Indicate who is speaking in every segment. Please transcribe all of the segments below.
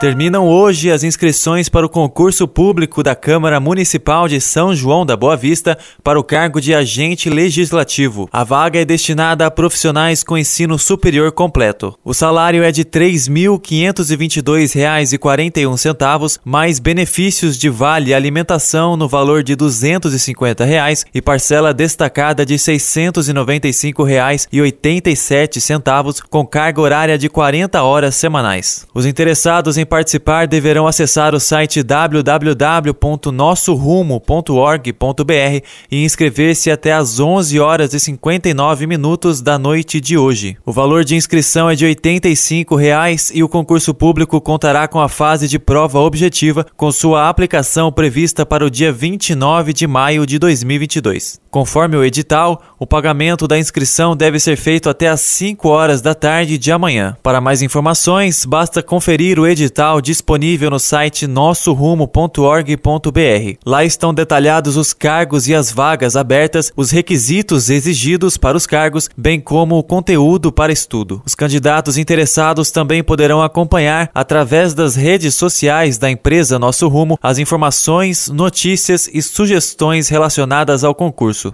Speaker 1: Terminam hoje as inscrições para o concurso público da Câmara Municipal de São João da Boa Vista para o cargo de agente legislativo. A vaga é destinada a profissionais com ensino superior completo. O salário é de R$ 3.522,41, mais benefícios de vale alimentação no valor de 250 reais e parcela destacada de R$ 695,87 com carga horária de 40 horas semanais. Os interessados em participar deverão acessar o site www.nossorumo.org.br e inscrever-se até às 11 horas e 59 minutos da noite de hoje. O valor de inscrição é de 85 reais e o concurso público contará com a fase de prova objetiva com sua aplicação prevista para o dia 29 de maio de 2022. Conforme o edital, o pagamento da inscrição deve ser feito até às 5 horas da tarde de amanhã. Para mais informações, basta conferir o edital disponível no site nossorumo.org.br. Lá estão detalhados os cargos e as vagas abertas, os requisitos exigidos para os cargos, bem como o conteúdo para estudo. Os candidatos interessados também poderão acompanhar, através das redes sociais da empresa Nosso Rumo, as informações, notícias e sugestões relacionadas ao concurso.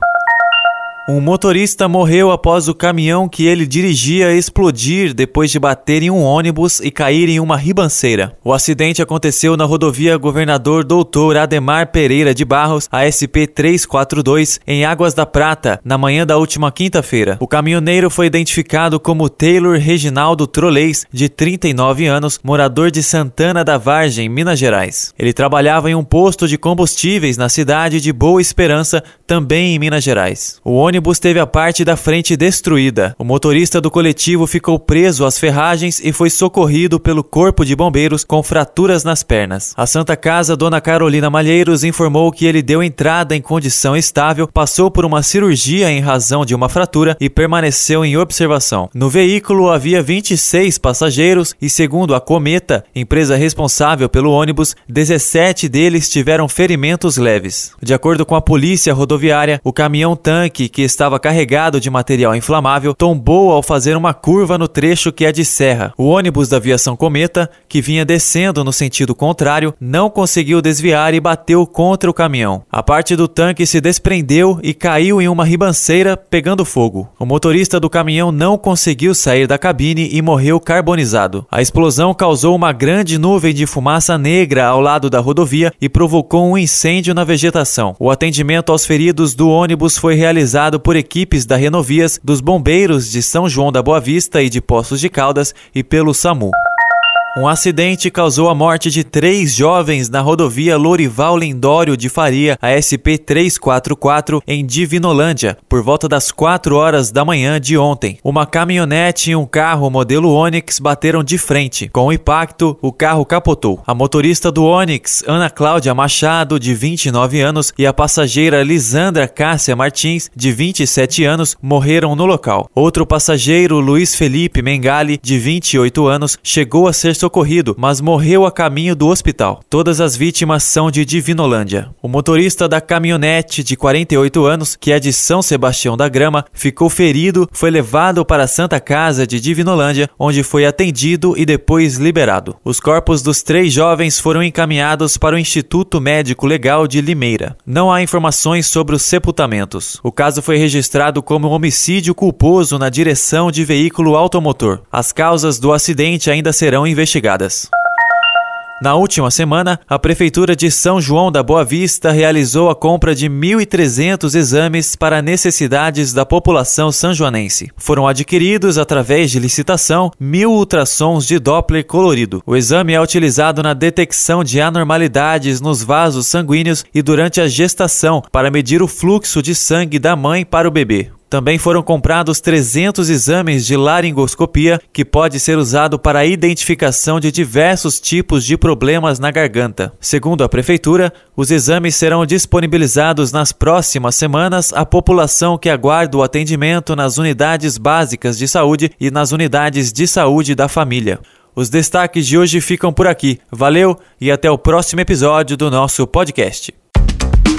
Speaker 1: Um motorista morreu após o caminhão que ele dirigia explodir depois de bater em um ônibus e cair em uma ribanceira. O acidente aconteceu na rodovia Governador Doutor Ademar Pereira de Barros, ASP 342, em Águas da Prata, na manhã da última quinta-feira. O caminhoneiro foi identificado como Taylor Reginaldo Trolleis, de 39 anos, morador de Santana da Vargem, Minas Gerais. Ele trabalhava em um posto de combustíveis na cidade de Boa Esperança, também em Minas Gerais. O ônibus ônibus teve a parte da frente destruída. O motorista do coletivo ficou preso às ferragens e foi socorrido pelo corpo de bombeiros com fraturas nas pernas. A Santa Casa Dona Carolina Malheiros informou que ele deu entrada em condição estável, passou por uma cirurgia em razão de uma fratura e permaneceu em observação. No veículo havia 26 passageiros e, segundo a Cometa, empresa responsável pelo ônibus, 17 deles tiveram ferimentos leves. De acordo com a polícia rodoviária, o caminhão-tanque que estava carregado de material inflamável, tombou ao fazer uma curva no trecho que é de serra. O ônibus da aviação Cometa, que vinha descendo no sentido contrário, não conseguiu desviar e bateu contra o caminhão. A parte do tanque se desprendeu e caiu em uma ribanceira, pegando fogo. O motorista do caminhão não conseguiu sair da cabine e morreu carbonizado. A explosão causou uma grande nuvem de fumaça negra ao lado da rodovia e provocou um incêndio na vegetação. O atendimento aos feridos do ônibus foi realizado por equipes da Renovias, dos bombeiros de São João da Boa Vista e de Poços de Caldas e pelo SAMU. Um acidente causou a morte de três jovens na rodovia Lorival Lindório de Faria, a SP 344, em Divinolândia, por volta das 4 horas da manhã de ontem. Uma caminhonete e um carro modelo Onix bateram de frente. Com o impacto, o carro capotou. A motorista do Onix, Ana Cláudia Machado, de 29 anos, e a passageira Lisandra Cássia Martins, de 27 anos, morreram no local. Outro passageiro, Luiz Felipe Mengali, de 28 anos, chegou a ser socorrido, mas morreu a caminho do hospital. Todas as vítimas são de Divinolândia. O motorista da caminhonete de 48 anos, que é de São Sebastião da Grama, ficou ferido, foi levado para a Santa Casa de Divinolândia, onde foi atendido e depois liberado. Os corpos dos três jovens foram encaminhados para o Instituto Médico Legal de Limeira. Não há informações sobre os sepultamentos. O caso foi registrado como homicídio culposo na direção de veículo automotor. As causas do acidente ainda serão investigadas investigadas. Na última semana, a Prefeitura de São João da Boa Vista realizou a compra de 1.300 exames para necessidades da população sanjoanense. Foram adquiridos, através de licitação, mil ultrassons de Doppler colorido. O exame é utilizado na detecção de anormalidades nos vasos sanguíneos e durante a gestação para medir o fluxo de sangue da mãe para o bebê. Também foram comprados 300 exames de laringoscopia, que pode ser usado para a identificação de diversos tipos de problemas na garganta. Segundo a Prefeitura, os exames serão disponibilizados nas próximas semanas à população que aguarda o atendimento nas unidades básicas de saúde e nas unidades de saúde da família. Os destaques de hoje ficam por aqui. Valeu e até o próximo episódio do nosso podcast.